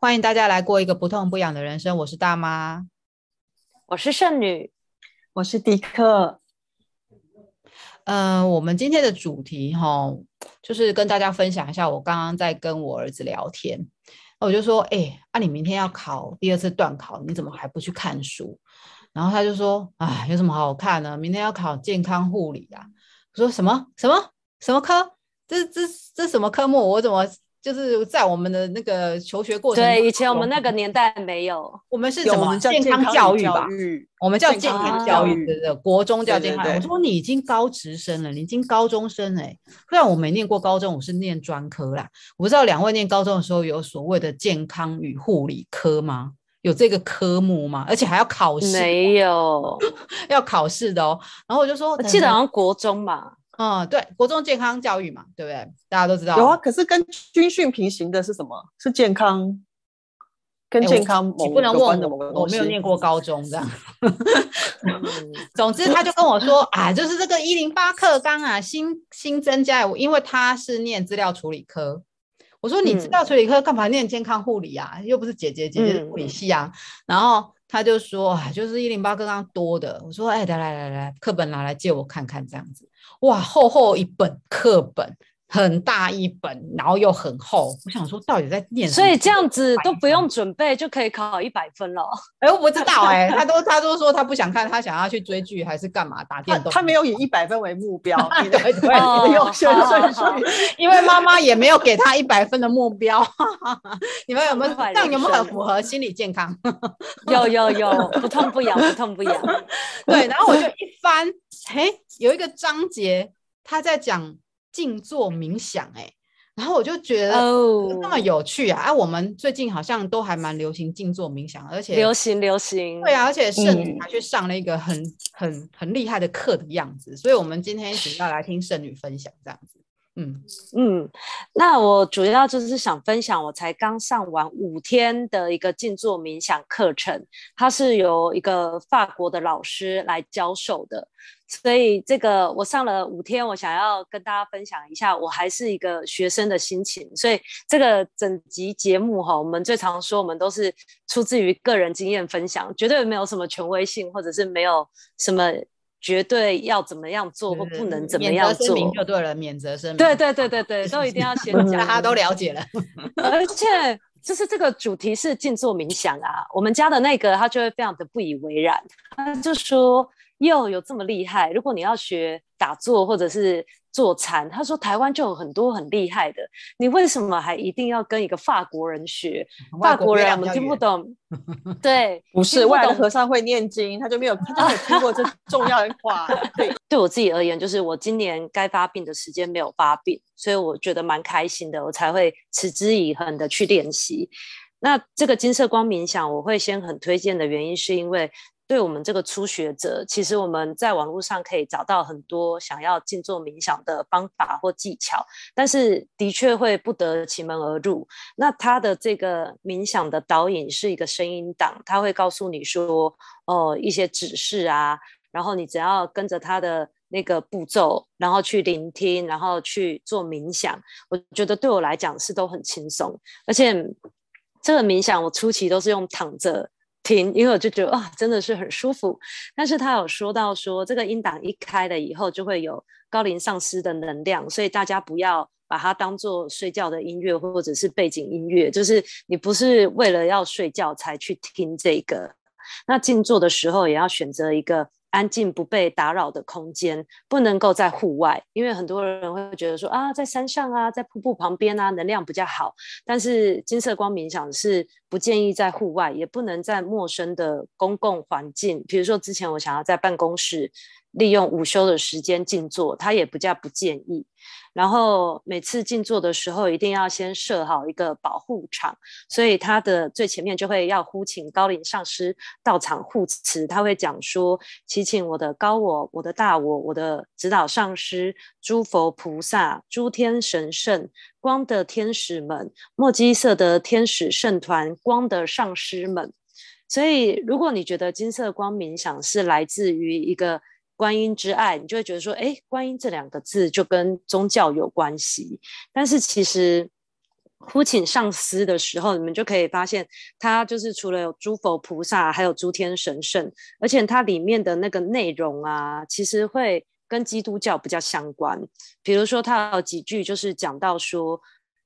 欢迎大家来过一个不痛不痒的人生。我是大妈，我是圣女，我是迪克。嗯、呃，我们今天的主题哈，就是跟大家分享一下，我刚刚在跟我儿子聊天，我就说，哎、欸，啊，你明天要考第二次段考，你怎么还不去看书？然后他就说，哎，有什么好看呢？明天要考健康护理啊。我说什么什么什么科？这这这什么科目？我怎么？就是在我们的那个求学过程，对，以前我们那个年代没有，我们是什么健康教育吧？我们叫健康教育，对对，国中叫健康。我说你已经高职生了，你已经高中生哎，虽然我没念过高中，我是念专科啦。我不知道两位念高中的时候有所谓的健康与护理科吗？有这个科目吗？而且还要考试？没有，要考试的哦。然后我就说，我记得好像国中吧。嗯，对，国中健康教育嘛，对不对？大家都知道。有啊，可是跟军训平行的是什么？是健康，跟健康某、欸、不能问我，我没有念过高中这样。总之，他就跟我说啊，就是这个一零八课纲啊，新新增加，因为他是念资料处理科。我说你资料处理科干嘛念健康护理啊？又不是姐姐，姐姐是护理系啊。嗯、然后他就说，啊，就是一零八课纲多的。我说，哎，来来来来，课本拿来借我看看，这样子。哇，厚厚一本课本，很大一本，然后又很厚。我想说，到底在念什么？所以这样子都不用准备就可以考一百分了。哎，我不知道哎、欸，他都他都说他不想看，他想要去追剧还是干嘛打电动？他，他没有以一百分为目标，对对对，优秀顺序。因为妈妈也没有给他一百分的目标。你们有没有这样有没有很符合心理健康？有有有，不痛不痒，不痛不痒。对，然后我就一翻，嘿。有一个章节，他在讲静坐冥想，哎，然后我就觉得那么有趣啊！哎、oh. 啊，我们最近好像都还蛮流行静坐冥想，而且流行流行，对啊，而且圣女还去上了一个很、嗯、很很厉害的课的样子，所以我们今天一起要来听圣女分享这样子。嗯嗯，那我主要就是想分享，我才刚上完五天的一个静坐冥想课程，它是由一个法国的老师来教授的，所以这个我上了五天，我想要跟大家分享一下，我还是一个学生的心情，所以这个整集节目哈，我们最常说，我们都是出自于个人经验分享，绝对没有什么权威性，或者是没有什么。绝对要怎么样做或不能怎么样做，就对了，免责声明。对对对对对，都一定要先讲，大家都了解了。而且就是这个主题是静坐冥想啊，我们家的那个他就会非常的不以为然，他就说哟，有这么厉害？如果你要学打坐或者是。坐禅，他说台湾就有很多很厉害的，你为什么还一定要跟一个法国人学？法国人我们听不懂。对，不是外国和尚会念经，他就没有，他就没有听过这重要的话。对，对我自己而言，就是我今年该发病的时间没有发病，所以我觉得蛮开心的，我才会持之以恒的去练习。那这个金色光冥想，我会先很推荐的原因，是因为。对我们这个初学者，其实我们在网络上可以找到很多想要静坐冥想的方法或技巧，但是的确会不得其门而入。那他的这个冥想的导引是一个声音档，他会告诉你说，哦，一些指示啊，然后你只要跟着他的那个步骤，然后去聆听，然后去做冥想。我觉得对我来讲是都很轻松，而且这个冥想我初期都是用躺着。听，因为我就觉得啊，真的是很舒服。但是他有说到说，这个音档一开了以后，就会有高龄上师的能量，所以大家不要把它当做睡觉的音乐或者是背景音乐，就是你不是为了要睡觉才去听这个。那静坐的时候也要选择一个。安静不被打扰的空间，不能够在户外，因为很多人会觉得说啊，在山上啊，在瀑布旁边啊，能量比较好。但是金色光冥想是不建议在户外，也不能在陌生的公共环境，比如说之前我想要在办公室。利用午休的时间静坐，他也不叫不建议。然后每次静坐的时候，一定要先设好一个保护场，所以他的最前面就会要呼请高龄上师到场护持。他会讲说：“祈请我的高我、我的大我、我的指导上师、诸佛菩萨、诸天神圣、光的天使们、墨基色的天使圣团、光的上师们。”所以，如果你觉得金色光冥想是来自于一个观音之爱，你就会觉得说，哎，观音这两个字就跟宗教有关系。但是其实呼请上师的时候，你们就可以发现，它就是除了有诸佛菩萨，还有诸天神圣，而且它里面的那个内容啊，其实会跟基督教比较相关。比如说，它有几句就是讲到说，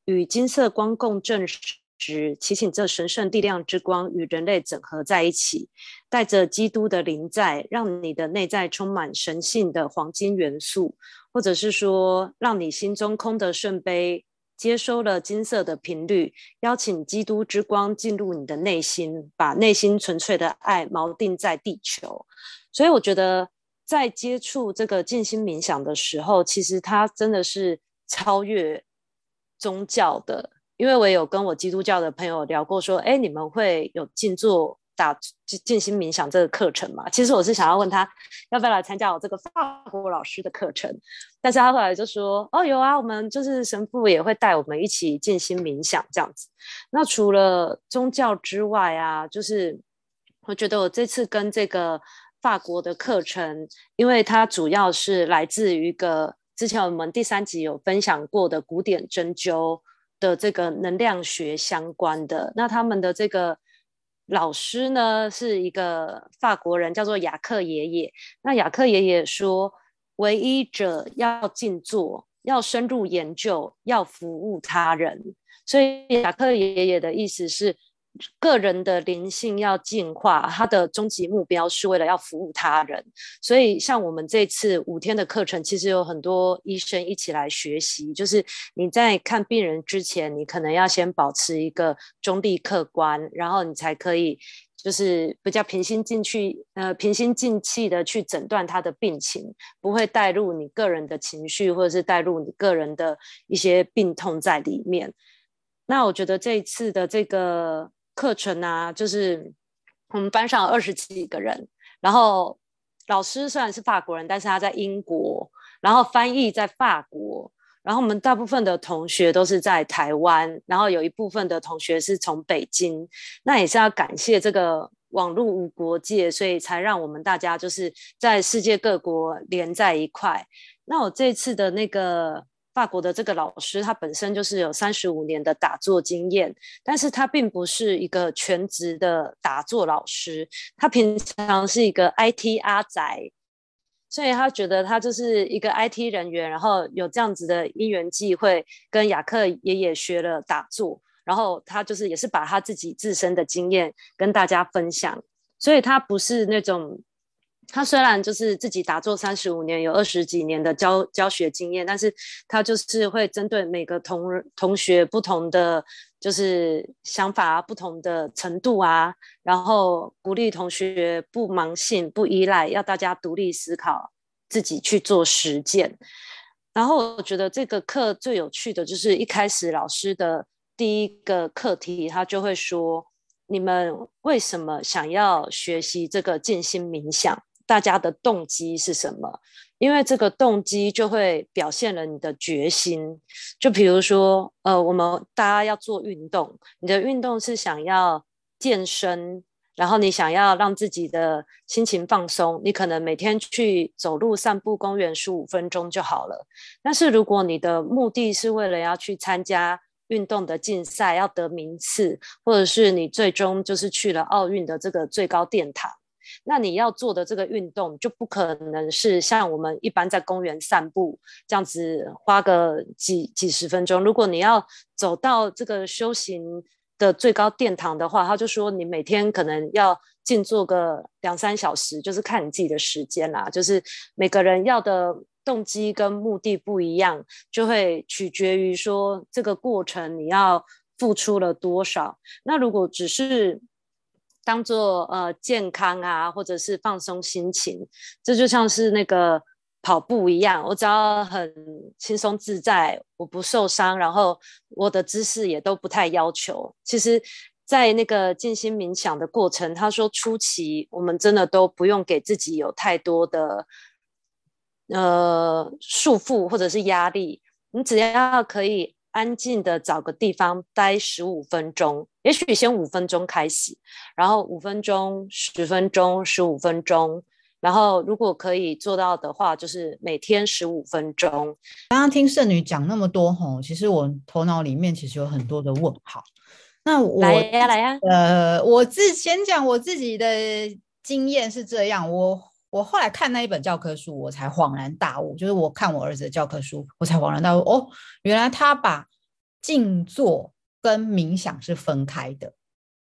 与金色光共振时，祈请这神圣力量之光与人类整合在一起，带着基督的灵在，让你的内在充满神性的黄金元素，或者是说，让你心中空的圣杯。接收了金色的频率，邀请基督之光进入你的内心，把内心纯粹的爱锚定在地球。所以我觉得，在接触这个静心冥想的时候，其实它真的是超越宗教的。因为我有跟我基督教的朋友聊过，说：“哎，你们会有静坐？”打静心冥想这个课程吗，其实我是想要问他要不要来参加我这个法国老师的课程，但是他后来就说哦，有啊，我们就是神父也会带我们一起静心冥想这样子。那除了宗教之外啊，就是我觉得我这次跟这个法国的课程，因为它主要是来自于一个之前我们第三集有分享过的古典针灸的这个能量学相关的，那他们的这个。老师呢是一个法国人，叫做雅克爷爷。那雅克爷爷说，唯一者要静坐，要深入研究，要服务他人。所以雅克爷爷的意思是。个人的灵性要进化，他的终极目标是为了要服务他人。所以，像我们这次五天的课程，其实有很多医生一起来学习。就是你在看病人之前，你可能要先保持一个中立客观，然后你才可以就是比较平心静气，呃，平心静气的去诊断他的病情，不会带入你个人的情绪，或者是带入你个人的一些病痛在里面。那我觉得这一次的这个。课程啊，就是我们班上有二十几个人，然后老师虽然是法国人，但是他在英国，然后翻译在法国，然后我们大部分的同学都是在台湾，然后有一部分的同学是从北京，那也是要感谢这个网络无国界，所以才让我们大家就是在世界各国连在一块。那我这次的那个。法国的这个老师，他本身就是有三十五年的打坐经验，但是他并不是一个全职的打坐老师，他平常是一个 IT 阿宅，所以他觉得他就是一个 IT 人员，然后有这样子的因缘际会，跟雅克爷爷学了打坐，然后他就是也是把他自己自身的经验跟大家分享，所以他不是那种。他虽然就是自己打坐三十五年，有二十几年的教教学经验，但是他就是会针对每个同同学不同的就是想法，不同的程度啊，然后鼓励同学不盲信、不依赖，要大家独立思考，自己去做实践。然后我觉得这个课最有趣的就是一开始老师的第一个课题，他就会说：你们为什么想要学习这个静心冥想？大家的动机是什么？因为这个动机就会表现了你的决心。就比如说，呃，我们大家要做运动，你的运动是想要健身，然后你想要让自己的心情放松，你可能每天去走路、散步公园十五分钟就好了。但是如果你的目的是为了要去参加运动的竞赛，要得名次，或者是你最终就是去了奥运的这个最高殿堂。那你要做的这个运动就不可能是像我们一般在公园散步这样子花个几几十分钟。如果你要走到这个修行的最高殿堂的话，他就说你每天可能要静坐个两三小时，就是看你自己的时间啦。就是每个人要的动机跟目的不一样，就会取决于说这个过程你要付出了多少。那如果只是当做呃健康啊，或者是放松心情，这就像是那个跑步一样，我只要很轻松自在，我不受伤，然后我的姿势也都不太要求。其实，在那个静心冥想的过程，他说初期我们真的都不用给自己有太多的呃束缚或者是压力，你只要可以。安静的找个地方待十五分钟，也许先五分钟开始，然后五分钟、十分钟、十五分钟，然后如果可以做到的话，就是每天十五分钟。刚刚听圣女讲那么多吼，其实我头脑里面其实有很多的问号。那我来呀来呀，呃，我自先讲我自己的经验是这样，我我后来看那一本教科书，我才恍然大悟，就是我看我儿子的教科书，我才恍然大悟，哦，原来他把静坐跟冥想是分开的。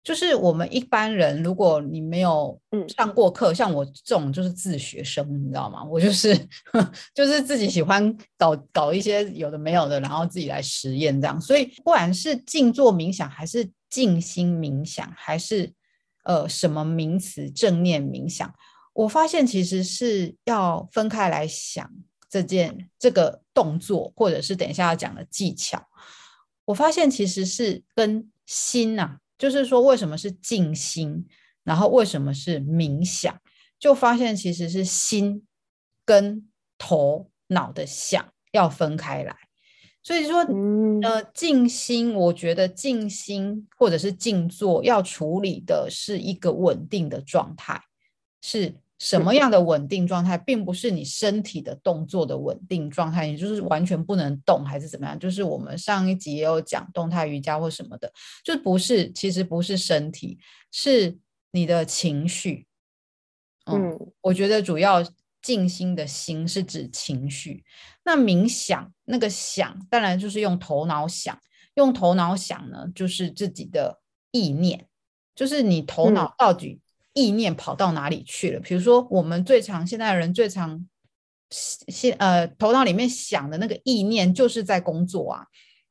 就是我们一般人，如果你没有上过课，嗯、像我这种就是自学生，你知道吗？我就是 就是自己喜欢搞搞一些有的没有的，然后自己来实验这样。所以不管是静坐冥想，还是静心冥想，还是呃什么名词正念冥想，我发现其实是要分开来想这件这个动作，或者是等一下要讲的技巧。我发现其实是跟心呐、啊。就是说，为什么是静心，然后为什么是冥想？就发现其实是心跟头脑的想要分开来。所以说，呃，静心，我觉得静心或者是静坐要处理的是一个稳定的状态，是。什么样的稳定状态，并不是你身体的动作的稳定状态，也就是完全不能动，还是怎么样？就是我们上一集也有讲动态瑜伽或什么的，就不是，其实不是身体，是你的情绪。嗯，嗯，我觉得主要静心的心是指情绪。那冥想那个想，当然就是用头脑想，用头脑想呢，就是自己的意念，就是你头脑到底、嗯。意念跑到哪里去了？比如说，我们最常现在的人最常现呃头脑里面想的那个意念，就是在工作啊，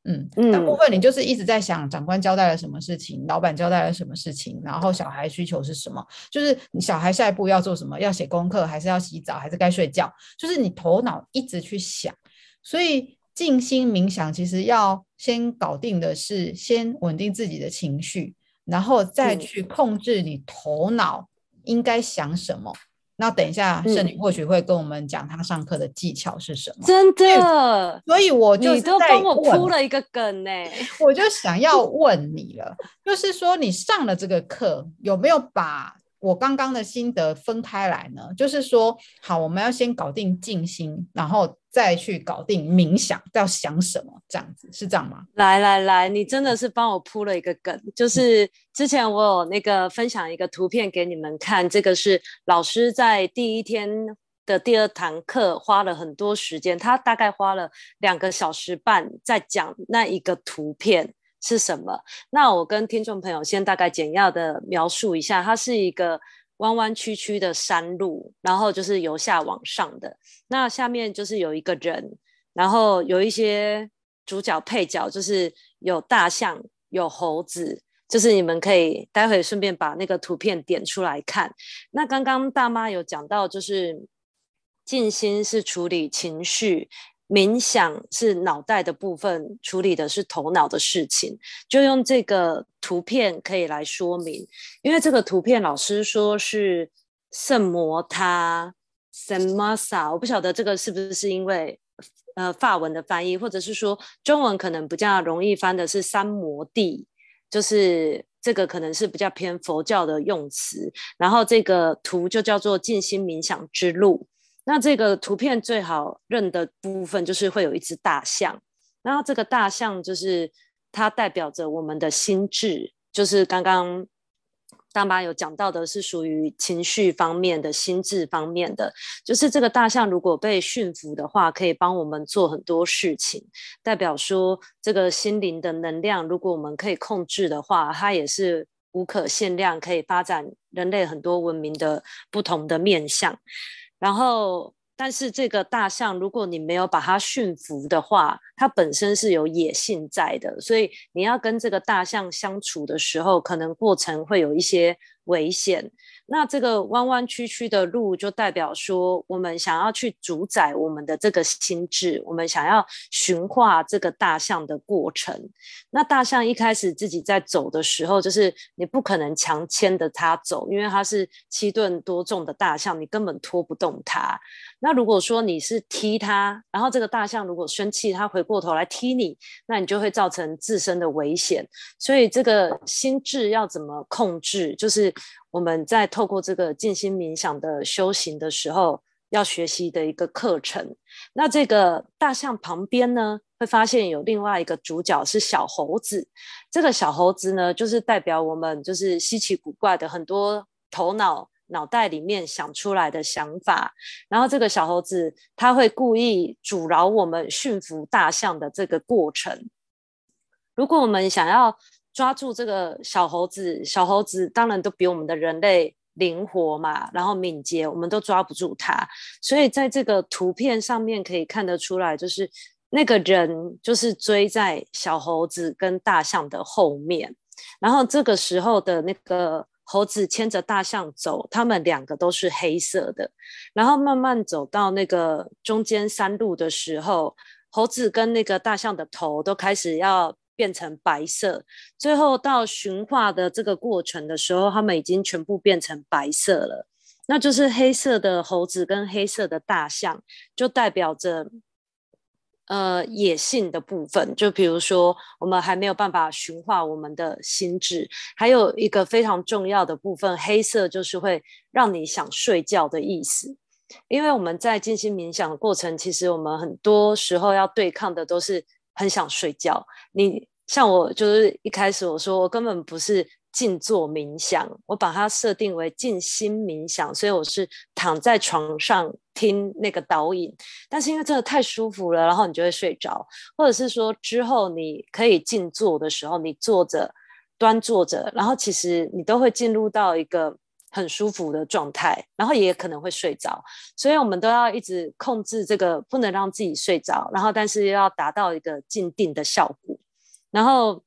嗯，大部分你就是一直在想长官交代了什么事情，老板交代了什么事情，然后小孩需求是什么，就是你小孩下一步要做什么，要写功课，还是要洗澡，还是该睡觉，就是你头脑一直去想。所以静心冥想其实要先搞定的是先稳定自己的情绪。然后再去控制你头脑应该想什么。嗯、那等一下，圣女或许会跟我们讲她上课的技巧是什么。真的，所以我就你都帮我铺了一个梗呢，我就想要问你了，就是说你上了这个课有没有把我刚刚的心得分开来呢？就是说，好，我们要先搞定静心，然后。再去搞定冥想，要想什么？这样子是这样吗？来来来，你真的是帮我铺了一个梗，就是之前我有那个分享一个图片给你们看，这个是老师在第一天的第二堂课花了很多时间，他大概花了两个小时半在讲那一个图片是什么。那我跟听众朋友先大概简要的描述一下，它是一个。弯弯曲曲的山路，然后就是由下往上的。那下面就是有一个人，然后有一些主角配角，就是有大象、有猴子。就是你们可以待会顺便把那个图片点出来看。那刚刚大妈有讲到，就是静心是处理情绪。冥想是脑袋的部分，处理的是头脑的事情，就用这个图片可以来说明。因为这个图片老师说是圣摩他 Sammasa，我不晓得这个是不是因为呃法文的翻译，或者是说中文可能比较容易翻的是三摩地，就是这个可能是比较偏佛教的用词。然后这个图就叫做静心冥想之路。那这个图片最好认的部分就是会有一只大象，然后这个大象就是它代表着我们的心智，就是刚刚大妈有讲到的是属于情绪方面的心智方面的，就是这个大象如果被驯服的话，可以帮我们做很多事情，代表说这个心灵的能量，如果我们可以控制的话，它也是无可限量，可以发展人类很多文明的不同的面向。然后，但是这个大象，如果你没有把它驯服的话，它本身是有野性在的，所以你要跟这个大象相处的时候，可能过程会有一些危险。那这个弯弯曲曲的路，就代表说，我们想要去主宰我们的这个心智，我们想要驯化这个大象的过程。那大象一开始自己在走的时候，就是你不可能强牵着它走，因为它是七吨多重的大象，你根本拖不动它。那如果说你是踢它，然后这个大象如果生气，它回过头来踢你，那你就会造成自身的危险。所以这个心智要怎么控制，就是我们在透过这个静心冥想的修行的时候要学习的一个课程。那这个大象旁边呢，会发现有另外一个主角是小猴子。这个小猴子呢，就是代表我们就是稀奇古怪的很多头脑脑袋里面想出来的想法。然后这个小猴子他会故意阻挠我们驯服大象的这个过程。如果我们想要抓住这个小猴子，小猴子当然都比我们的人类灵活嘛，然后敏捷，我们都抓不住它。所以在这个图片上面可以看得出来，就是那个人就是追在小猴子跟大象的后面，然后这个时候的那个猴子牵着大象走，他们两个都是黑色的，然后慢慢走到那个中间山路的时候，猴子跟那个大象的头都开始要。变成白色，最后到驯化的这个过程的时候，它们已经全部变成白色了。那就是黑色的猴子跟黑色的大象，就代表着呃野性的部分。就比如说，我们还没有办法驯化我们的心智，还有一个非常重要的部分，黑色就是会让你想睡觉的意思。因为我们在进行冥想的过程，其实我们很多时候要对抗的都是。很想睡觉，你像我就是一开始我说我根本不是静坐冥想，我把它设定为静心冥想，所以我是躺在床上听那个导引。但是因为真的太舒服了，然后你就会睡着，或者是说之后你可以静坐的时候，你坐着端坐着，然后其实你都会进入到一个。很舒服的状态，然后也可能会睡着，所以我们都要一直控制这个，不能让自己睡着，然后但是要达到一个静定的效果。然后，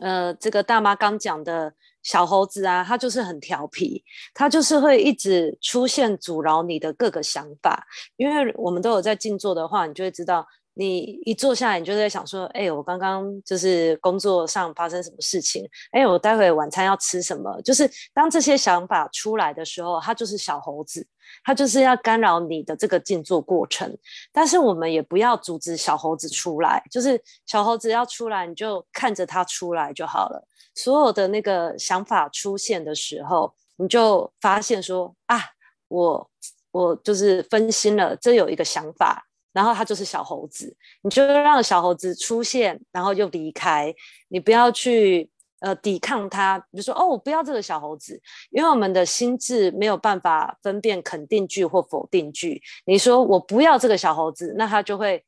呃，这个大妈刚讲的小猴子啊，它就是很调皮，它就是会一直出现阻挠你的各个想法，因为我们都有在静坐的话，你就会知道。你一坐下来，你就在想说：“哎，我刚刚就是工作上发生什么事情？哎，我待会晚餐要吃什么？”就是当这些想法出来的时候，它就是小猴子，它就是要干扰你的这个静坐过程。但是我们也不要阻止小猴子出来，就是小猴子要出来，你就看着它出来就好了。所有的那个想法出现的时候，你就发现说：“啊，我我就是分心了，这有一个想法。”然后它就是小猴子，你就让小猴子出现，然后又离开。你不要去呃抵抗它，比如说哦，我不要这个小猴子，因为我们的心智没有办法分辨肯定句或否定句。你说我不要这个小猴子，那他就会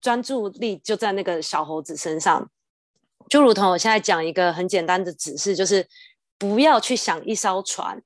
专注力就在那个小猴子身上。就如同我现在讲一个很简单的指示，就是不要去想一艘船。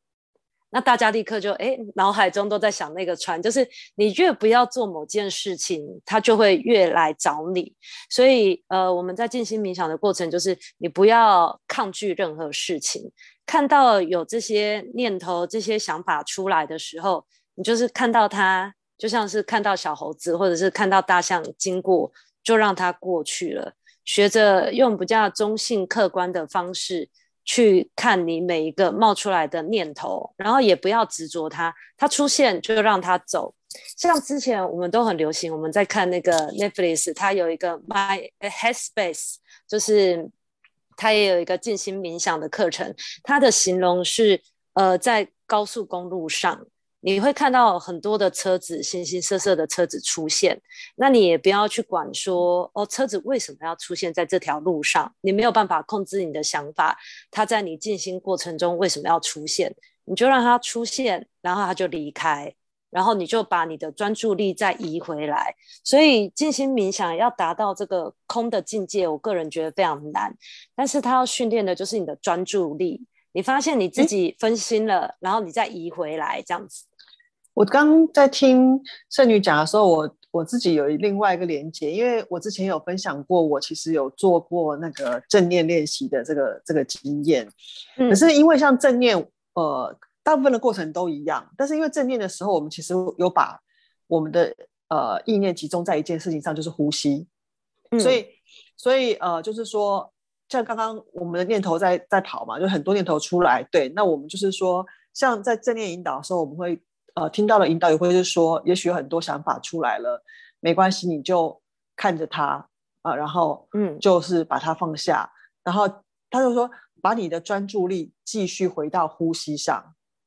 那大家立刻就哎，脑海中都在想那个船，就是你越不要做某件事情，它就会越来找你。所以呃，我们在静心冥想的过程，就是你不要抗拒任何事情。看到有这些念头、这些想法出来的时候，你就是看到它，就像是看到小猴子，或者是看到大象经过，就让它过去了。学着用比较中性、客观的方式。去看你每一个冒出来的念头，然后也不要执着它，它出现就让它走。像之前我们都很流行，我们在看那个 Netflix，它有一个 My Headspace，就是它也有一个静心冥想的课程。它的形容是，呃，在高速公路上。你会看到很多的车子，形形色色的车子出现，那你也不要去管说哦，车子为什么要出现在这条路上？你没有办法控制你的想法，它在你静心过程中为什么要出现？你就让它出现，然后它就离开，然后你就把你的专注力再移回来。所以静心冥想要达到这个空的境界，我个人觉得非常难，但是它要训练的就是你的专注力。你发现你自己分心了，嗯、然后你再移回来，这样子。我刚在听圣女讲的时候，我我自己有另外一个连接，因为我之前有分享过，我其实有做过那个正念练习的这个这个经验。可是因为像正念，呃，大部分的过程都一样，但是因为正念的时候，我们其实有把我们的呃意念集中在一件事情上，就是呼吸。嗯、所以所以呃，就是说，像刚刚我们的念头在在跑嘛，就很多念头出来。对，那我们就是说，像在正念引导的时候，我们会。呃，听到了引导也会是说，也许有很多想法出来了，没关系，你就看着它啊、呃，然后嗯，就是把它放下，嗯、然后他就说把你的专注力继续回到呼吸上，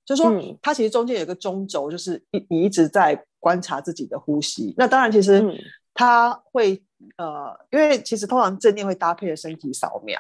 就说他其实中间有一个中轴，就是一你一直在观察自己的呼吸。那当然，其实他会呃，因为其实通常正念会搭配的身体扫描，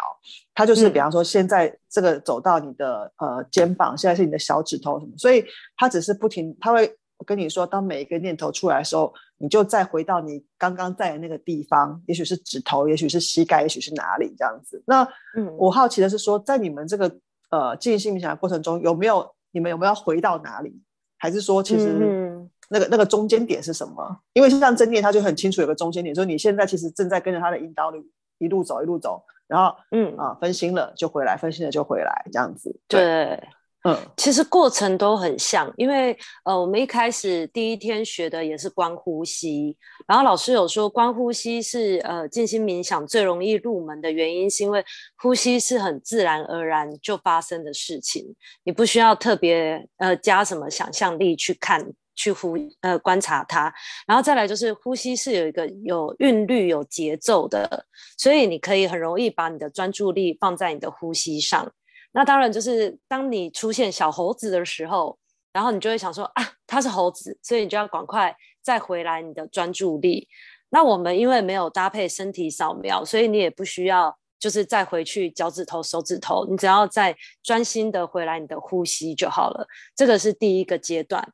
它就是比方说现在这个走到你的呃肩膀，现在是你的小指头什么，所以它只是不停，它会。跟你说，当每一个念头出来的时候，你就再回到你刚刚在的那个地方，也许是指头，也许是膝盖，也许是哪里这样子。那，嗯，我好奇的是说，在你们这个呃静心冥想的过程中，有没有你们有没有回到哪里？还是说，其实那个、嗯、那个中间点是什么？因为像正念，他就很清楚有个中间点，说你现在其实正在跟着他的引导里一路走，一路走，然后嗯啊分心了就回来，分心了就回来这样子。对。对嗯，其实过程都很像，因为呃，我们一开始第一天学的也是观呼吸，然后老师有说观呼吸是呃静心冥想最容易入门的原因，是因为呼吸是很自然而然就发生的事情，你不需要特别呃加什么想象力去看去呼呃观察它，然后再来就是呼吸是有一个有韵律有节奏的，所以你可以很容易把你的专注力放在你的呼吸上。那当然就是当你出现小猴子的时候，然后你就会想说啊，它是猴子，所以你就要赶快再回来你的专注力。那我们因为没有搭配身体扫描，所以你也不需要就是再回去脚趾头、手指头，你只要再专心的回来你的呼吸就好了。这个是第一个阶段。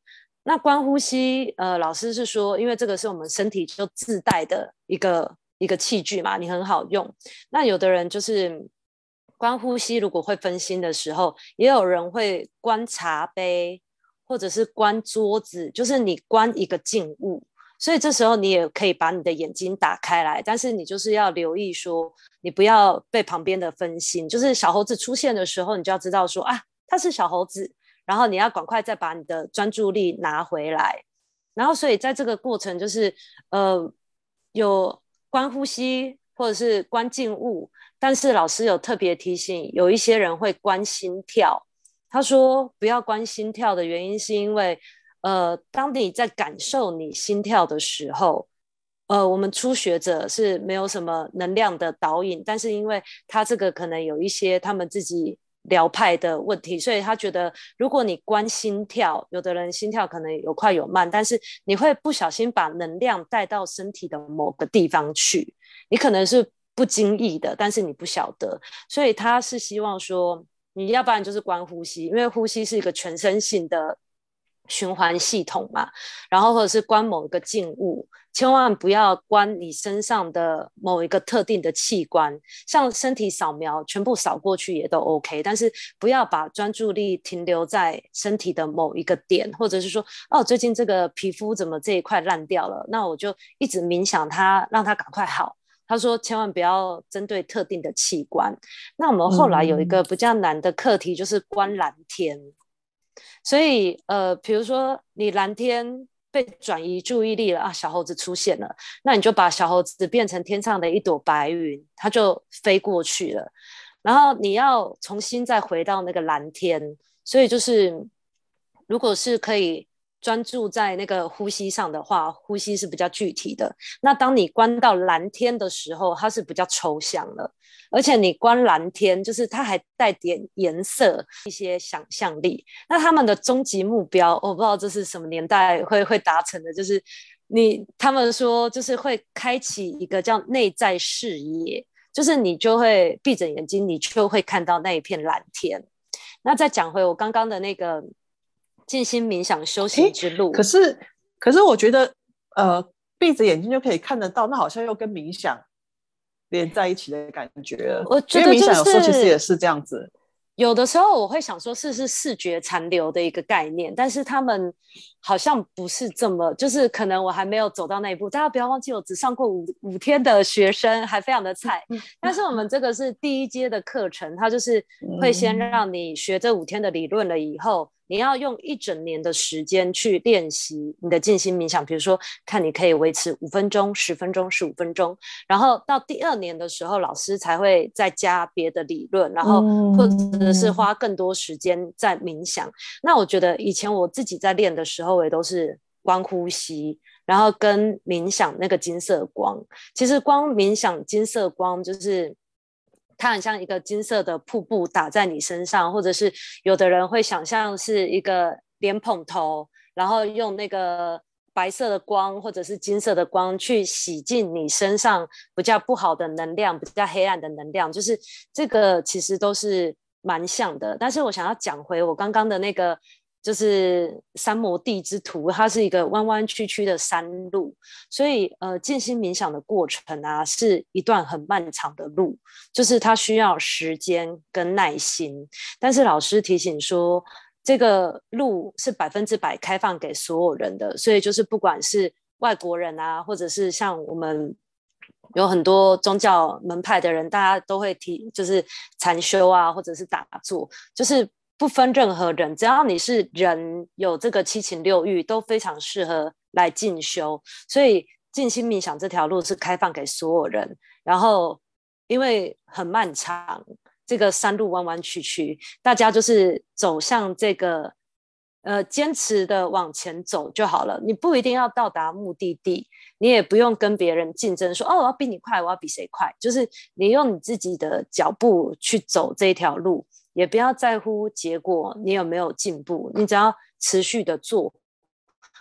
那观呼吸，呃，老师是说，因为这个是我们身体就自带的一个一个器具嘛，你很好用。那有的人就是。观呼吸，如果会分心的时候，也有人会观茶杯，或者是观桌子，就是你观一个静物。所以这时候你也可以把你的眼睛打开来，但是你就是要留意说，你不要被旁边的分心。就是小猴子出现的时候，你就要知道说啊，它是小猴子，然后你要赶快再把你的专注力拿回来。然后，所以在这个过程，就是呃，有观呼吸或者是观静物。但是老师有特别提醒，有一些人会观心跳。他说不要观心跳的原因是因为，呃，当你在感受你心跳的时候，呃，我们初学者是没有什么能量的导引，但是因为他这个可能有一些他们自己疗派的问题，所以他觉得如果你观心跳，有的人心跳可能有快有慢，但是你会不小心把能量带到身体的某个地方去，你可能是。不经意的，但是你不晓得，所以他是希望说，你要不然就是观呼吸，因为呼吸是一个全身性的循环系统嘛，然后或者是观某一个静物，千万不要观你身上的某一个特定的器官，像身体扫描全部扫过去也都 OK，但是不要把专注力停留在身体的某一个点，或者是说，哦，最近这个皮肤怎么这一块烂掉了，那我就一直冥想它，让它赶快好。他说：“千万不要针对特定的器官。”那我们后来有一个比较难的课题，就是观蓝天。嗯、所以，呃，比如说你蓝天被转移注意力了啊，小猴子出现了，那你就把小猴子变成天上的一朵白云，它就飞过去了。然后你要重新再回到那个蓝天，所以就是，如果是可以。专注在那个呼吸上的话，呼吸是比较具体的。那当你观到蓝天的时候，它是比较抽象的。而且你观蓝天，就是它还带点颜色，一些想象力。那他们的终极目标，我不知道这是什么年代会会达成的，就是你他们说就是会开启一个叫内在视野，就是你就会闭着眼睛，你就会看到那一片蓝天。那再讲回我刚刚的那个。静心冥想修行之路，可是，可是我觉得，呃，闭着眼睛就可以看得到，那好像又跟冥想连在一起的感觉。我觉得、就是、冥想有时候其实也是这样子。有的时候我会想说，是是视觉残留的一个概念，但是他们好像不是这么，就是可能我还没有走到那一步。大家不要忘记，我只上过五五天的学生，还非常的菜。但是我们这个是第一阶的课程，它就是会先让你学这五天的理论了以后。你要用一整年的时间去练习你的静心冥想，比如说看你可以维持五分钟、十分钟、十五分钟，然后到第二年的时候，老师才会再加别的理论，然后或者是花更多时间在冥想。那我觉得以前我自己在练的时候，我也都是光呼吸，然后跟冥想那个金色光。其实光冥想金色光就是。它很像一个金色的瀑布打在你身上，或者是有的人会想象是一个莲蓬头，然后用那个白色的光或者是金色的光去洗净你身上比较不好的能量，比较黑暗的能量，就是这个其实都是蛮像的。但是我想要讲回我刚刚的那个。就是三摩地之途，它是一个弯弯曲曲的山路，所以呃，静心冥想的过程啊，是一段很漫长的路，就是它需要时间跟耐心。但是老师提醒说，这个路是百分之百开放给所有人的，所以就是不管是外国人啊，或者是像我们有很多宗教门派的人，大家都会提，就是禅修啊，或者是打坐，就是。不分任何人，只要你是人，有这个七情六欲，都非常适合来进修。所以静心冥想这条路是开放给所有人。然后因为很漫长，这个山路弯弯曲曲，大家就是走向这个，呃，坚持的往前走就好了。你不一定要到达目的地，你也不用跟别人竞争说，哦，我要比你快，我要比谁快。就是你用你自己的脚步去走这条路。也不要在乎结果，你有没有进步？你只要持续的做。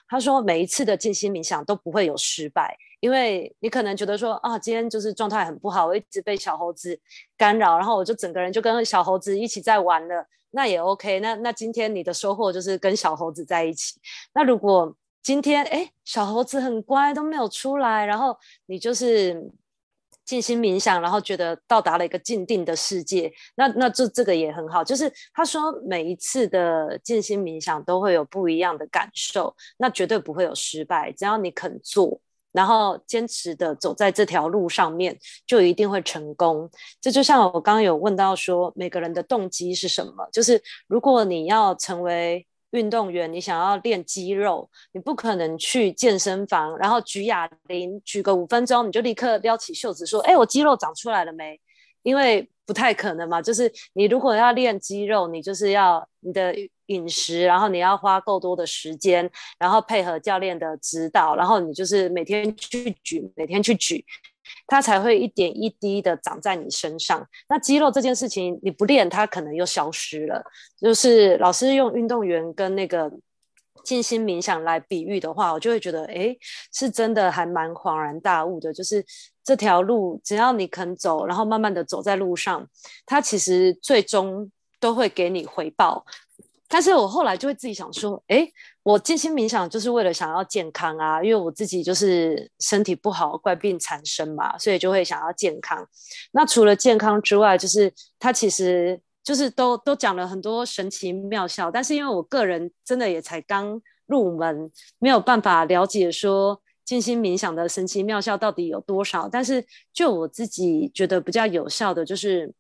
他说，每一次的静心冥想都不会有失败，因为你可能觉得说啊，今天就是状态很不好，我一直被小猴子干扰，然后我就整个人就跟小猴子一起在玩了，那也 OK 那。那今天你的收获就是跟小猴子在一起。那如果今天哎，小猴子很乖都没有出来，然后你就是。静心冥想，然后觉得到达了一个静定的世界，那那这这个也很好。就是他说每一次的静心冥想都会有不一样的感受，那绝对不会有失败。只要你肯做，然后坚持的走在这条路上面，就一定会成功。这就像我刚刚有问到说，每个人的动机是什么？就是如果你要成为。运动员，你想要练肌肉，你不可能去健身房，然后举哑铃举个五分钟，你就立刻撩起袖子说：“哎，我肌肉长出来了没？”因为不太可能嘛。就是你如果要练肌肉，你就是要你的饮食，然后你要花够多的时间，然后配合教练的指导，然后你就是每天去举，每天去举。它才会一点一滴的长在你身上。那肌肉这件事情，你不练，它可能又消失了。就是老师用运动员跟那个静心冥想来比喻的话，我就会觉得，哎，是真的还蛮恍然大悟的。就是这条路，只要你肯走，然后慢慢的走在路上，它其实最终都会给你回报。但是我后来就会自己想说，哎，我静心冥想就是为了想要健康啊，因为我自己就是身体不好，怪病缠身嘛，所以就会想要健康。那除了健康之外，就是它其实就是都都讲了很多神奇妙效。但是因为我个人真的也才刚入门，没有办法了解说静心冥想的神奇妙效到底有多少。但是就我自己觉得比较有效的就是。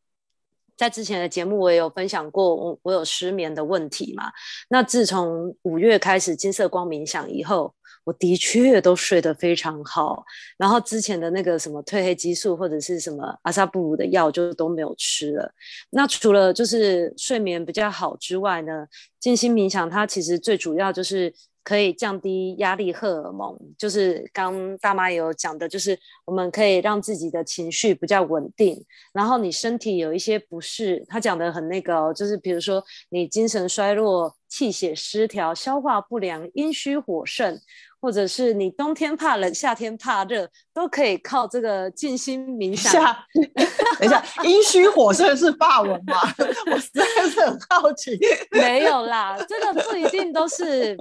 在之前的节目，我也有分享过，我我有失眠的问题嘛。那自从五月开始金色光冥想以后，我的确都睡得非常好。然后之前的那个什么褪黑激素或者是什么阿萨布鲁的药就都没有吃了。那除了就是睡眠比较好之外呢，静心冥想它其实最主要就是。可以降低压力荷尔蒙，就是刚大妈有讲的，就是我们可以让自己的情绪比较稳定。然后你身体有一些不适，他讲的很那个哦，就是比如说你精神衰弱、气血失调、消化不良、阴虚火盛。或者是你冬天怕冷，夏天怕热，都可以靠这个静心冥想。等一下，阴虚火盛是法文吗？我实在是很好奇。没有啦，这个不一定都是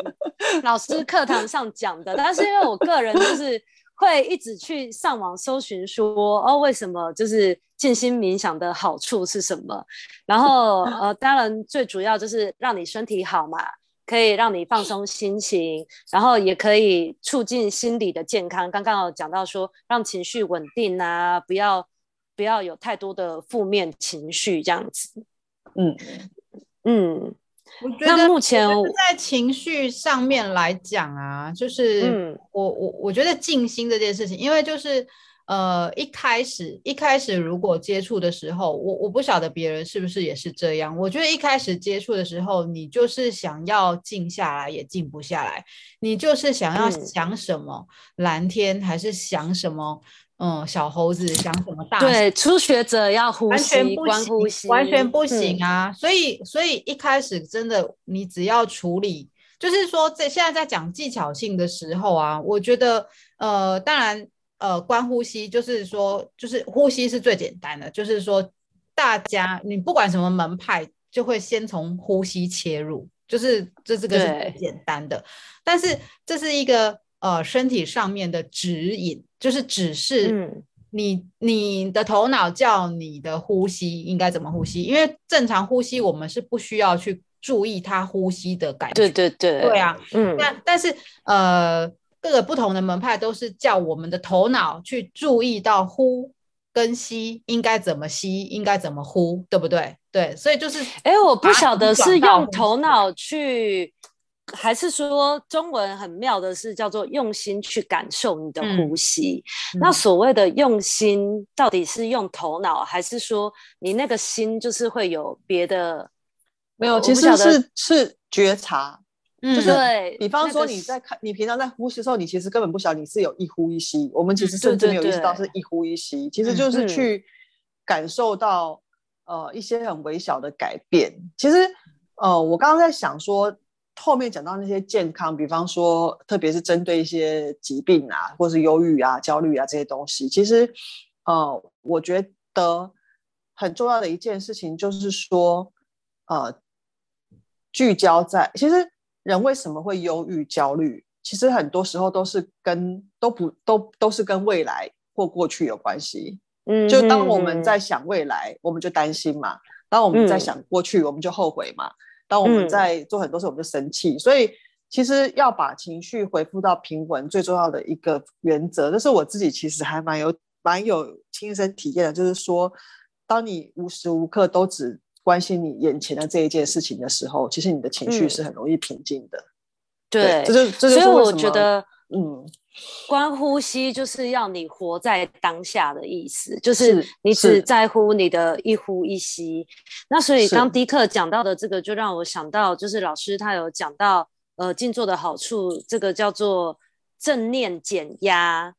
老师课堂上讲的，但是因为我个人就是会一直去上网搜寻说，哦，为什么就是静心冥想的好处是什么？然后呃，当然最主要就是让你身体好嘛。可以让你放松心情，然后也可以促进心理的健康。刚刚有讲到说，让情绪稳定啊，不要不要有太多的负面情绪，这样子。嗯嗯，我觉得目前在情绪上面来讲啊，就是嗯，我我我觉得静心这件事情，因为就是。呃，一开始一开始如果接触的时候，我我不晓得别人是不是也是这样。我觉得一开始接触的时候，你就是想要静下来也静不下来，你就是想要想什么、嗯、蓝天还是想什么嗯，小猴子想什么大？对，初学者要呼吸，完全不行呼吸，完全不行啊！嗯、所以，所以一开始真的，你只要处理，就是说，在现在在讲技巧性的时候啊，我觉得，呃，当然，呃，观呼吸就是说，就是呼吸是最简单的，就是说，大家你不管什么门派，就会先从呼吸切入，就是这这个是最简单的，但是这是一个。呃，身体上面的指引就是指示你，嗯、你的头脑叫你的呼吸应该怎么呼吸，因为正常呼吸我们是不需要去注意它呼吸的感觉。对对对，对啊，嗯。但但是呃，各个不同的门派都是叫我们的头脑去注意到呼跟吸应该怎么吸，应该怎么呼，对不对？对，所以就是，哎，我不晓得是用头脑去。还是说中文很妙的是叫做用心去感受你的呼吸。嗯、那所谓的用心，到底是用头脑，还是说你那个心就是会有别的？没有，其实是是觉察。嗯，就是。比方说你在看，你平常在呼吸的时候，你其实根本不晓得你是有一呼一吸。我们其实甚至没有意识到是一呼一吸，其实就是去感受到、嗯、呃一些很微小的改变。其实呃，我刚刚在想说。后面讲到那些健康，比方说，特别是针对一些疾病啊，或是忧郁啊、焦虑啊这些东西，其实，呃，我觉得很重要的一件事情就是说，呃，聚焦在其实人为什么会忧郁、焦虑，其实很多时候都是跟都不都都是跟未来或过去有关系。嗯，就当我们在想未来，我们就担心嘛；当我们在想过去，我们就后悔嘛。当我们在做很多事，我们就生气。嗯、所以，其实要把情绪恢复到平稳，最重要的一个原则，这是我自己其实还蛮有蛮有亲身体验的。就是说，当你无时无刻都只关心你眼前的这一件事情的时候，其实你的情绪是很容易平静的。嗯、对，这就这就是我觉得，嗯。观呼吸就是要你活在当下的意思，就是你只在乎你的一呼一吸。那所以当迪克讲到的这个，就让我想到，就是老师他有讲到，呃，静坐的好处，这个叫做正念减压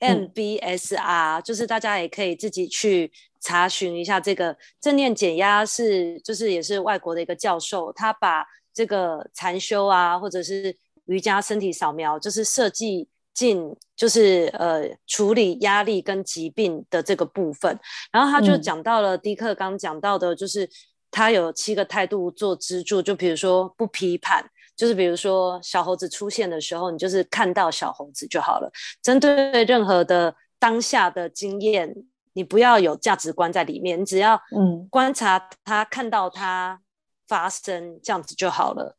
（MBSR），就是大家也可以自己去查询一下，这个正念减压是就是也是外国的一个教授，他把这个禅修啊，或者是瑜伽身体扫描，就是设计。进就是呃处理压力跟疾病的这个部分，然后他就讲到了迪克刚讲到的，就是他有七个态度做支柱，就比如说不批判，就是比如说小猴子出现的时候，你就是看到小猴子就好了。针对任何的当下的经验，你不要有价值观在里面，你只要嗯观察它，看到它发生这样子就好了。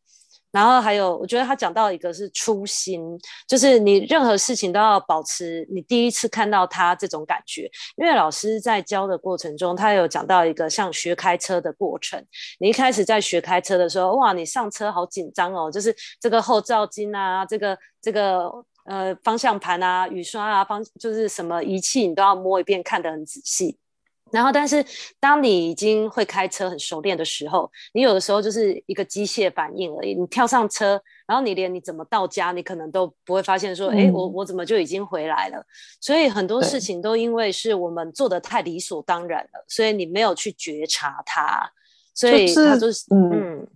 然后还有，我觉得他讲到一个是初心，就是你任何事情都要保持你第一次看到他这种感觉。因为老师在教的过程中，他有讲到一个像学开车的过程。你一开始在学开车的时候，哇，你上车好紧张哦，就是这个后照镜啊，这个这个呃方向盘啊，雨刷啊，方就是什么仪器你都要摸一遍，看得很仔细。然后，但是当你已经会开车很熟练的时候，你有的时候就是一个机械反应而已。你跳上车，然后你连你怎么到家，你可能都不会发现说，哎、嗯，我我怎么就已经回来了？所以很多事情都因为是我们做的太理所当然了，所以你没有去觉察它。所以它就是，是嗯，嗯，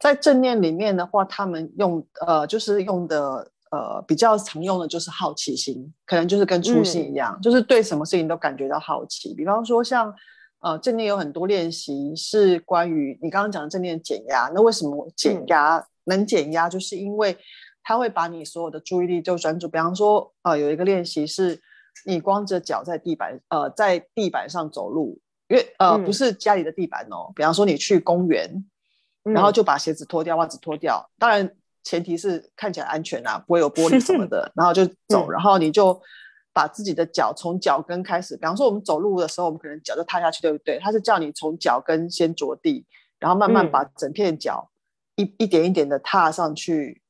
在正念里面的话，他们用呃，就是用的。呃，比较常用的就是好奇心，可能就是跟初心一样，嗯，就是对什么事情都感觉到好奇。比方说像，呃正念有很多练习是关于你刚刚讲的正念减压。那为什么减压，嗯，能减压？就是因为它会把你所有的注意力就专注。比方说，呃，有一个练习是你光着脚在地板，呃，在地板上走路，因为呃，嗯，不是家里的地板哦。比方说你去公园，然后就把鞋子脱掉，袜子脱掉，当然。前提是看起来安全啊，不会有玻璃什么的，然后就走，嗯，然后你就把自己的脚从脚跟开始，比方说我们走路的时候，我们可能脚就踏下去，对不对？他是叫你从脚跟先着地，然后慢慢把整片脚一、嗯、一点一点的踏上去，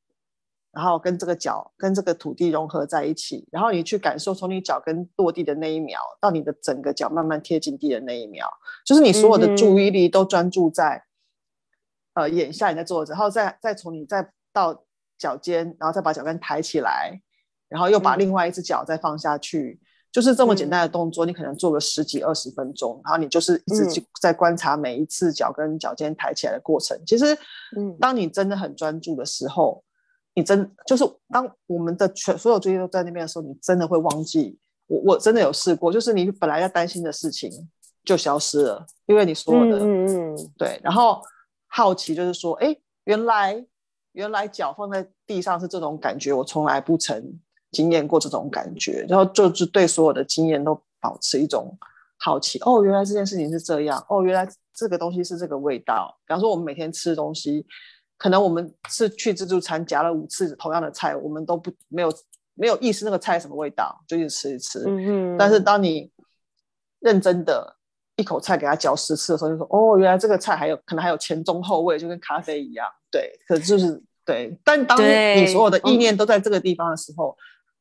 然后跟这个脚跟这个土地融合在一起，然后你去感受从你脚跟落地的那一秒到你的整个脚慢慢贴近地的那一秒，就是你所有的注意力都专注在、嗯、呃眼下你在做的，然后再再从你在到脚尖，然后再把脚跟抬起来，然后又把另外一只脚再放下去，嗯、就是这么简单的动作，嗯、你可能做个十几二十分钟，然后你就是一直在观察每一次脚跟脚尖抬起来的过程。嗯、其实，当你真的很专注的时候，你真就是当我们的全所有注意力都在那边的时候，你真的会忘记。我我真的有试过，就是你本来要担心的事情就消失了，因为你所有的嗯嗯对，然后好奇就是说，哎，原来原来脚放在地上是这种感觉，我从来不曾经验过这种感觉，然后就是对所有的经验都保持一种好奇。哦，原来这件事情是这样，哦，原来这个东西是这个味道。比方说，我们每天吃东西，可能我们是去自助餐夹了五次同样的菜，我们都不没有。没有意识那个菜什么味道，就一直吃一吃。嗯，但是当你认真的一口菜给他嚼十次的时候，就说哦，原来这个菜还有可能还有前中后味，就跟咖啡一样。对，可是就是对。但当你所有的意念都在这个地方的时候，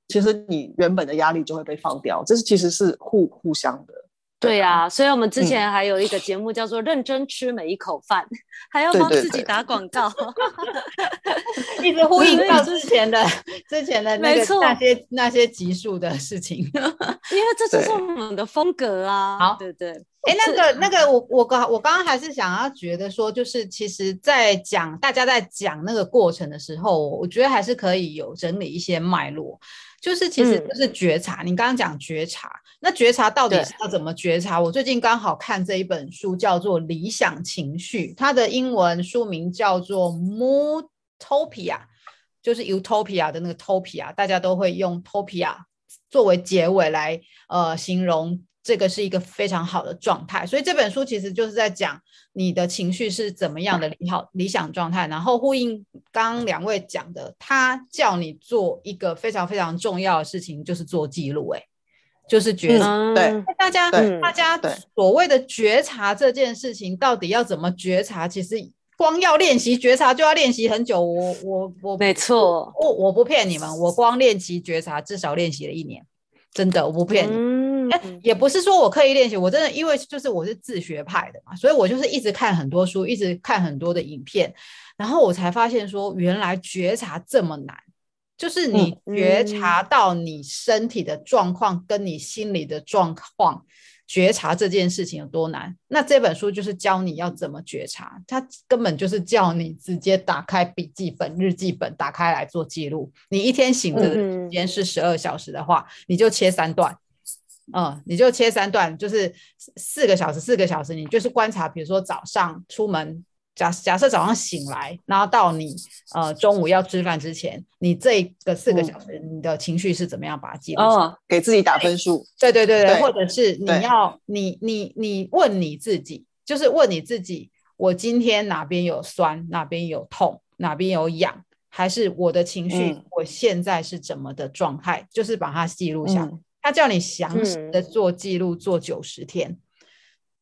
其实你原本的压力就会被放掉。这是其实是互互相的。对呀、啊，所以我们之前还有一个节目叫做“认真吃每一口饭”，嗯、还要帮自己打广告，对对对一直呼应到之前的之前的那个那些那些集数的事情，因为这就是我们的风格啊。好，对对。哎，那个那个，我我刚我刚刚还是想要觉得说，就是其实，在讲大家在讲那个过程的时候，我觉得还是可以有整理一些脉络。就是其实就是觉察，嗯、你刚刚讲觉察，那觉察到底是要怎么觉察？我最近刚好看这一本书，叫做《理想情绪》，它的英文书名叫做 Moodtopia，就是 Utopia 的那个 Topia，大家都会用 Topia 作为结尾来呃形容。这个是一个非常好的状态，所以这本书其实就是在讲你的情绪是怎么样的理好理想状态，然后呼应刚刚两位讲的，他叫你做一个非常非常重要的事情，就是做记录，哎，就是觉察。嗯、对，大家大家所谓的觉察这件事情，到底要怎么觉察？其实光要练习觉察就要练习很久。我我我，没错，我我不骗你们，我光练习觉察至少练习了一年，真的，我不骗你。嗯哎，也不是说我刻意练习，我真的因为就是我是自学派的嘛，所以我就是一直看很多书，一直看很多的影片，然后我才发现说，原来觉察这么难，就是你觉察到你身体的状况跟你心理的状况，觉察这件事情有多难。那这本书就是教你要怎么觉察，它根本就是叫你直接打开笔记本、日记本，打开来做记录。你一天醒着的时间是十二小时的话，你就切三段。嗯，你就切三段，就是四个小时，四个小时，你就是观察，比如说早上出门，假假设早上醒来，然后到你呃中午要吃饭之前，你这个四个小时，你的情绪是怎么样把它记录？哦，给自己打分数。对对对对，对或者是你要你你你问你自己，就是问你自己，我今天哪边有酸，哪边有痛，哪边有痒，还是我的情绪，嗯、我现在是怎么的状态？就是把它记录下来。嗯他叫你详细的做记录，嗯、做九十天。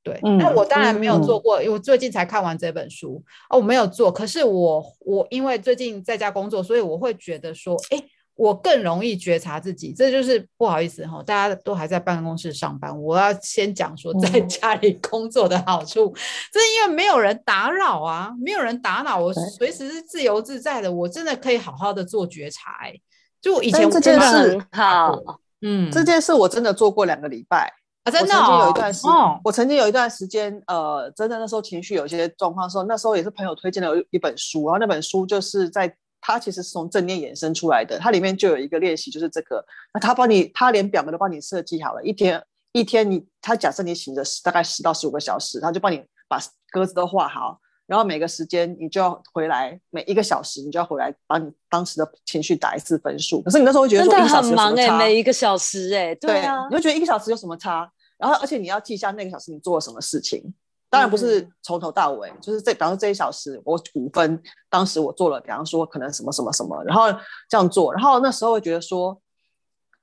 对，那、嗯、我当然没有做过，因为我最近才看完这本书哦，我没有做。可是我我因为最近在家工作，所以我会觉得说，哎，我更容易觉察自己。这就是不好意思哈，大家都还在办公室上班，我要先讲说在家里工作的好处。这、嗯、因为没有人打扰啊，没有人打扰我，随时是自由自在的，我真的可以好好的做觉察。哎，就以前这件事好。嗯，这件事我真的做过两个礼拜啊，真的、哦。我曾经有一段时，哦、我曾经有一段时间，呃，真的那时候情绪有一些状况的时候，那时候也是朋友推荐了一本书，然后那本书就是在它其实是从正念衍生出来的，它里面就有一个练习，就是这个，那他帮你，他连表格都帮你设计好了，一天一天你，他假设你醒着大概十到十五个小时，他就帮你把格子都画好。然后每个时间你就要回来，每一个小时你就要回来，把你当时的情绪打一次分数。可是你那时候会觉得说一个小时有什么差？真的很忙哎，每一个小时哎，对啊，对，你会觉得一个小时有什么差？然后而且你要记一下那个小时你做了什么事情。当然不是从头到尾，嗯、就是这，比方说这一小时我五分，当时我做了，比方说可能什么什么什么，然后这样做，然后那时候会觉得说。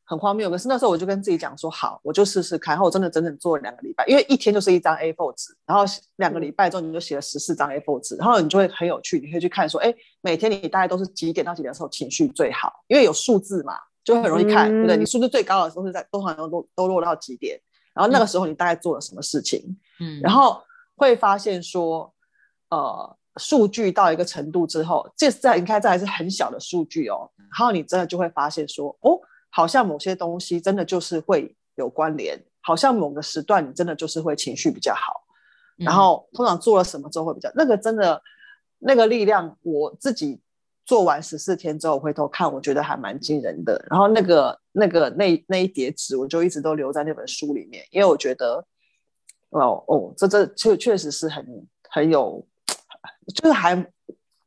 很荒谬，可是那时候我就跟自己讲说，好，我就试试看。然后我真的整整做了两个礼拜，因为一天就是一张 A4 纸，然后两个礼拜之后你就写了十四张 A4 纸，然后你就会很有趣，你可以去看说，哎，每天你大概都是几点到几点的时候情绪最好？因为有数字嘛，就很容易看，嗯、对不对？你数字最高的时候是在多少都都落到几点？然后那个时候你大概做了什么事情？嗯，然后会发现说，呃，数据到一个程度之后，这在你看这还是很小的数据哦，然后你真的就会发现说，哦。好像某些东西真的就是会有关联，好像某个时段你真的就是会情绪比较好，嗯、然后通常做了什么之后会比较那个真的那个力量，我自己做完十四天之后回头看，我觉得还蛮惊人的。然后那个那个那那一叠纸，我就一直都留在那本书里面，因为我觉得，哦哦，这这确确实是很很有，就是还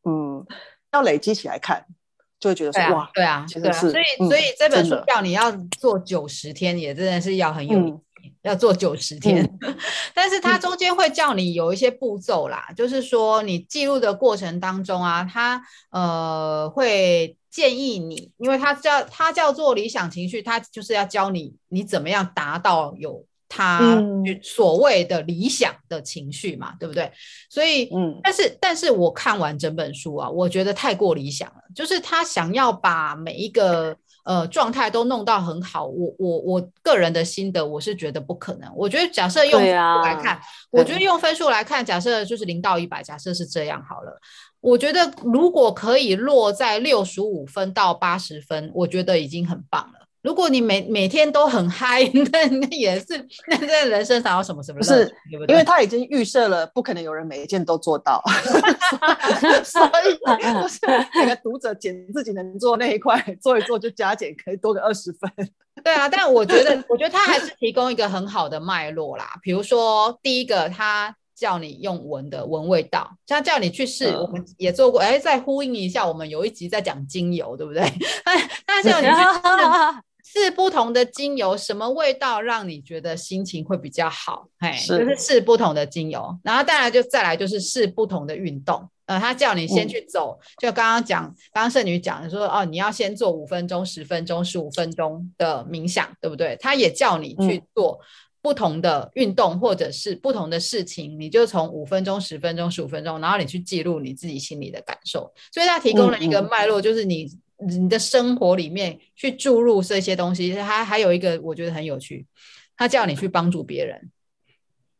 嗯要累积起来看。就会觉得说、啊、哇，对啊，其实是，对啊，所以、嗯、所以这本书叫你要做九十天，也真的是要很有要做九十天。嗯、但是它中间会叫你有一些步骤啦，嗯、就是说你记录的过程当中啊，它呃会建议你，因为它叫它叫做理想情绪，它就是要教你你怎么样达到有。他所谓的理想的情绪嘛，嗯、对不对？所以，嗯，但是，但是我看完整本书啊，我觉得太过理想了。就是他想要把每一个呃状态都弄到很好，我我我个人的心得，我是觉得不可能。我觉得假设用分数来看，啊、我觉得用分数来看，假设就是零到一百，假设是这样好了。我觉得如果可以落在六十五分到八十分，我觉得已经很棒了。如果你每每天都很嗨，那那也是那在人生想要什么什么？不是，对不对？因为他已经预设了，不可能有人每一件都做到，所以就是每个读者捡自己能做那一块做一做，就加减可以多个二十分。对啊，但我觉得，我觉得他还是提供一个很好的脉络啦。比如说，第一个，他叫你用闻的闻味道，他叫你去试，嗯、我们也做过。哎，再呼应一下，我们有一集在讲精油，对不对？他叫你去试。不同的精油，什么味道让你觉得心情会比较好？嘿，是就是试不同的精油，然后当然就再来就是试不同的运动。呃，他叫你先去走，嗯、就刚刚讲，刚刚圣女讲的说，哦，你要先做五分钟、十分钟、十五分钟的冥想，对不对？他也叫你去做不同的运动，或者是不同的事情，嗯、你就从五分钟、十分钟、十五分钟，然后你去记录你自己心里的感受。所以他提供了一个脉络，就是你。你的生活里面去注入这些东西，他还有一个我觉得很有趣，他叫你去帮助别人，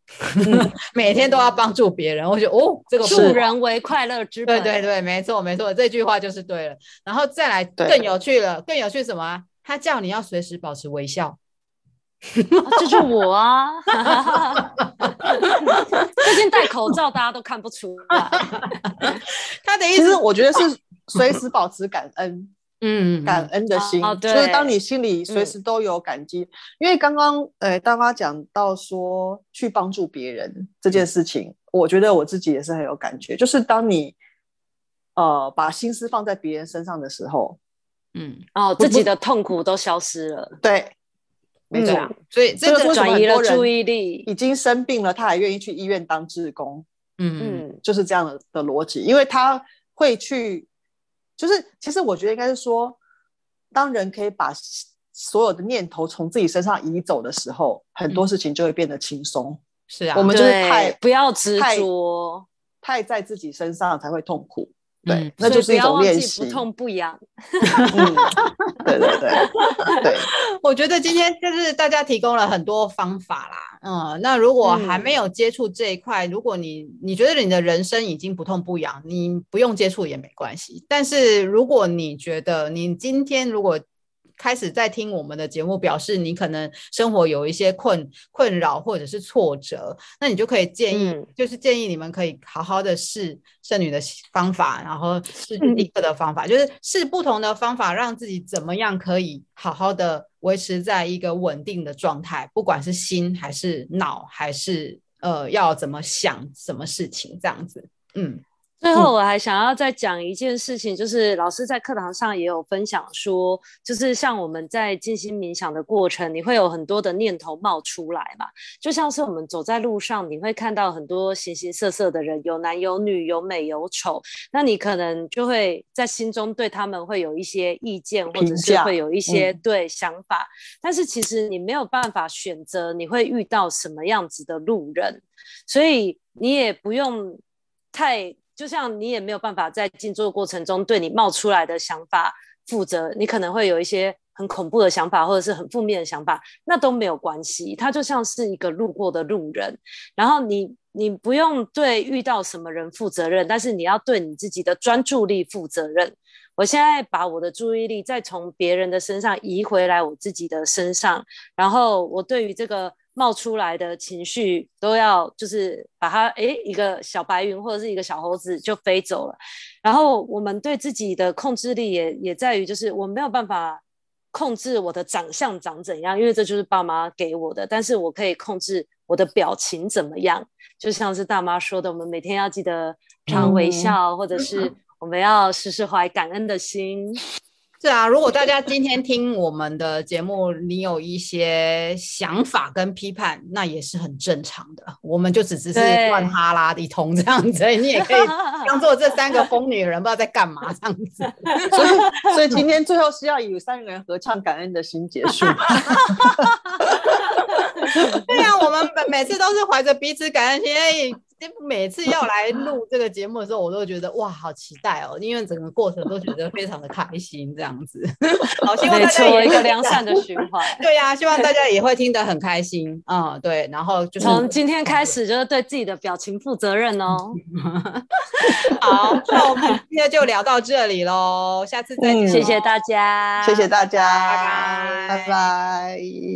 嗯、每天都要帮助别人。我觉得哦，这个助人为快乐之本。对对对，没错没错，这句话就是对了。然后再来更有趣了，更有趣什么？他叫你要随时保持微笑。啊、这就是我啊！最近戴口罩，大家都看不出来。他的意思，我觉得是。随时保持感恩，嗯，感恩的心，哦、就是当你心里随时都有感激。嗯、因为刚刚，呃，大妈讲到说去帮助别人这件事情，嗯、我觉得我自己也是很有感觉。就是当你，呃，把心思放在别人身上的时候，嗯，哦，自己的痛苦都消失了。对，没错。嗯、所以这个转移了注意力，已经生病了，他还愿意去医院当志工。嗯嗯，就是这样的的逻辑，因为他会去。就是，其实我觉得应该是说，当人可以把所有的念头从自己身上移走的时候，很多事情就会变得轻松。是啊，我们就是太不要执着，太在自己身上才会痛苦。对，那就是一种练习，不痛不痒。对对对对，我觉得今天就是大家提供了很多方法啦。嗯，那如果还没有接触这一块，如果你你觉得你的人生已经不痛不痒，你不用接触也没关系。但是如果你觉得你今天如果开始在听我们的节目，表示你可能生活有一些困困扰或者是挫折，那你就可以建议，嗯、就是建议你们可以好好的试剩女的方法，然后试一个的方法，嗯、就是试不同的方法，让自己怎么样可以好好的维持在一个稳定的状态，不管是心还是脑，还是呃要怎么想什么事情这样子，嗯。最后，我还想要再讲一件事情，就是老师在课堂上也有分享说，就是像我们在静心冥想的过程，你会有很多的念头冒出来嘛，就像是我们走在路上，你会看到很多形形色色的人，有男有女，有美有丑，那你可能就会在心中对他们会有一些意见，或者是会有一些对想法，嗯、但是其实你没有办法选择你会遇到什么样子的路人，所以你也不用太。就像你也没有办法在静坐过程中对你冒出来的想法负责，你可能会有一些很恐怖的想法，或者是很负面的想法，那都没有关系。他就像是一个路过的路人，然后你你不用对遇到什么人负责任，但是你要对你自己的专注力负责任。我现在把我的注意力再从别人的身上移回来我自己的身上，然后我对于这个。冒出来的情绪都要，就是把它，诶，一个小白云或者是一个小猴子就飞走了。然后我们对自己的控制力也也在于，就是我没有办法控制我的长相长怎样，因为这就是爸妈给我的。但是我可以控制我的表情怎么样，就像是大妈说的，我们每天要记得常微笑，嗯、或者是我们要时时怀感恩的心。是啊，如果大家今天听我们的节目，你有一些想法跟批判，那也是很正常的。我们就只是乱哈拉一通这样子，你也可以 当做这三个疯女人不知道在干嘛这样子。所以，所以今天最后是要以三个人合唱《感恩的心》结束。对、啊，我们每每次都是怀着彼此感恩心。哎每次要来录这个节目的时候，我都觉得哇，好期待哦！因为整个过程都觉得非常的开心，这样子。好，希望大家有一个良善的循环。对呀、啊，希望大家也会听得很开心。嗯，对。然后就是从今天开始，就是对自己的表情负责任哦。好，那我们今天就聊到这里喽，下次再见、嗯。谢谢大家，谢谢大家，拜拜，拜拜。